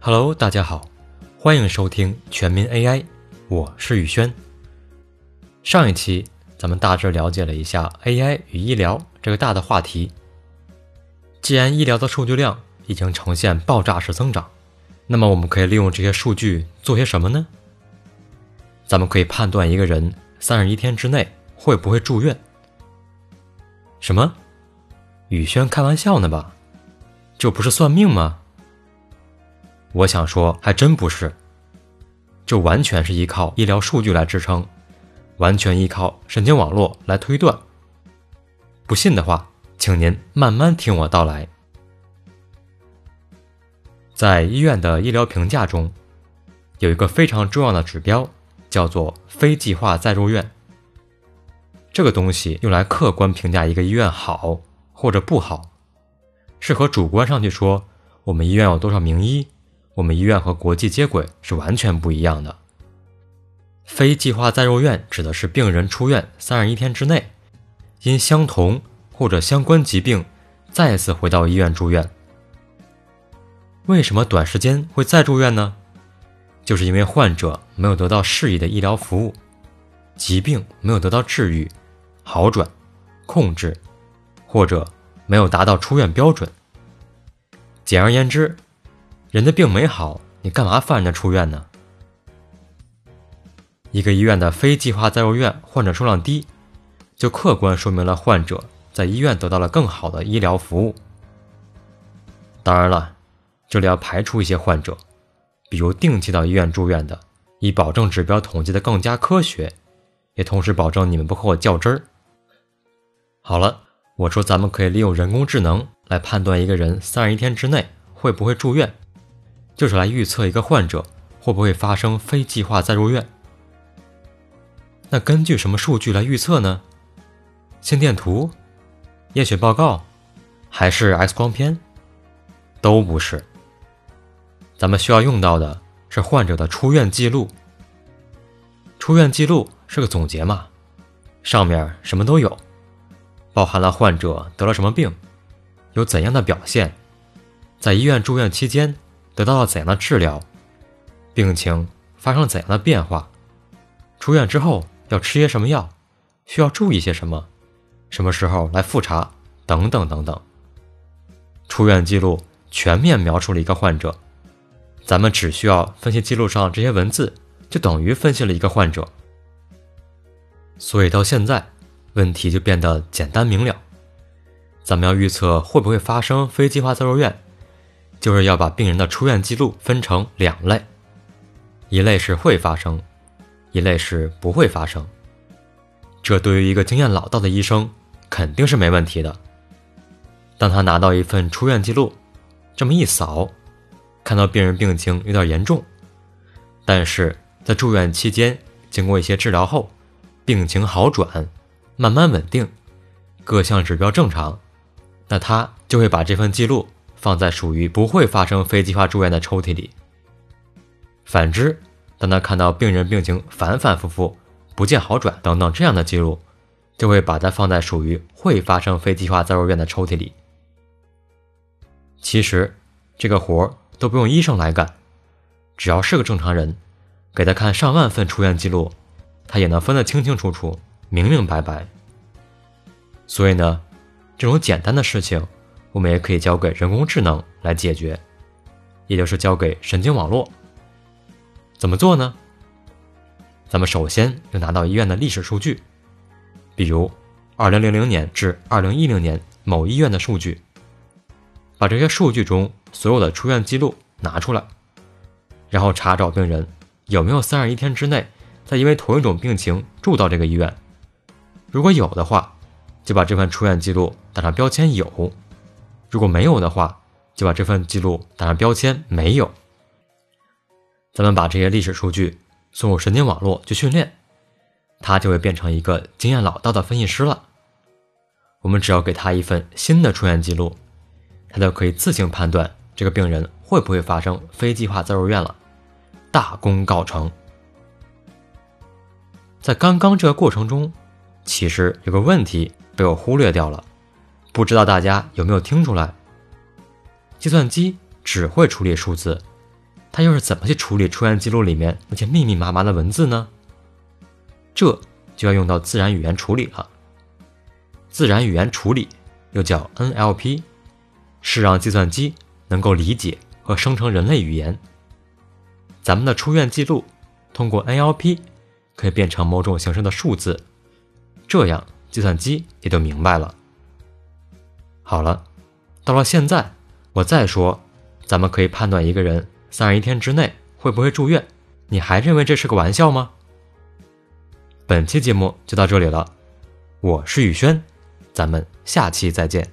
Hello，大家好，欢迎收听全民 AI，我是宇轩。上一期咱们大致了解了一下 AI 与医疗这个大的话题。既然医疗的数据量已经呈现爆炸式增长，那么我们可以利用这些数据做些什么呢？咱们可以判断一个人三十一天之内会不会住院。什么？宇轩开玩笑呢吧？这不是算命吗？我想说，还真不是。这完全是依靠医疗数据来支撑，完全依靠神经网络来推断。不信的话，请您慢慢听我道来。在医院的医疗评价中，有一个非常重要的指标，叫做非计划再入院。这个东西用来客观评价一个医院好或者不好，是和主观上去说我们医院有多少名医。我们医院和国际接轨是完全不一样的。非计划再入院指的是病人出院三十一天之内，因相同或者相关疾病再次回到医院住院。为什么短时间会再住院呢？就是因为患者没有得到适宜的医疗服务，疾病没有得到治愈、好转、控制，或者没有达到出院标准。简而言之。人的病没好，你干嘛放人家出院呢？一个医院的非计划再入院患者数量低，就客观说明了患者在医院得到了更好的医疗服务。当然了，这里要排除一些患者，比如定期到医院住院的，以保证指标统计的更加科学，也同时保证你们不和我较真儿。好了，我说咱们可以利用人工智能来判断一个人三十一天之内会不会住院。就是来预测一个患者会不会发生非计划再入院。那根据什么数据来预测呢？心电图、验血报告，还是 X 光片？都不是。咱们需要用到的是患者的出院记录。出院记录是个总结嘛，上面什么都有，包含了患者得了什么病，有怎样的表现，在医院住院期间。得到了怎样的治疗，病情发生了怎样的变化，出院之后要吃些什么药，需要注意些什么，什么时候来复查，等等等等。出院记录全面描述了一个患者，咱们只需要分析记录上这些文字，就等于分析了一个患者。所以到现在，问题就变得简单明了。咱们要预测会不会发生非计划再入院。就是要把病人的出院记录分成两类，一类是会发生，一类是不会发生。这对于一个经验老道的医生肯定是没问题的。当他拿到一份出院记录，这么一扫，看到病人病情有点严重，但是在住院期间经过一些治疗后，病情好转，慢慢稳定，各项指标正常，那他就会把这份记录。放在属于不会发生非计划住院的抽屉里。反之，当他看到病人病情反反复复、不见好转等等这样的记录，就会把它放在属于会发生非计划再入院的抽屉里。其实，这个活都不用医生来干，只要是个正常人，给他看上万份出院记录，他也能分得清清楚楚、明明白白。所以呢，这种简单的事情。我们也可以交给人工智能来解决，也就是交给神经网络。怎么做呢？咱们首先要拿到医院的历史数据，比如2000年至2010年某医院的数据，把这些数据中所有的出院记录拿出来，然后查找病人有没有31天之内再因为同一种病情住到这个医院。如果有的话，就把这份出院记录打上标签“有”。如果没有的话，就把这份记录打上标签“没有”。咱们把这些历史数据送入神经网络去训练，它就会变成一个经验老道的分析师了。我们只要给他一份新的出院记录，他就可以自行判断这个病人会不会发生非计划再入院了，大功告成。在刚刚这个过程中，其实有个问题被我忽略掉了。不知道大家有没有听出来？计算机只会处理数字，它又是怎么去处理出院记录里面那些密密麻麻的文字呢？这就要用到自然语言处理了。自然语言处理又叫 NLP，是让计算机能够理解和生成人类语言。咱们的出院记录通过 NLP 可以变成某种形式的数字，这样计算机也就明白了。好了，到了现在，我再说，咱们可以判断一个人三十一天之内会不会住院，你还认为这是个玩笑吗？本期节目就到这里了，我是宇轩，咱们下期再见。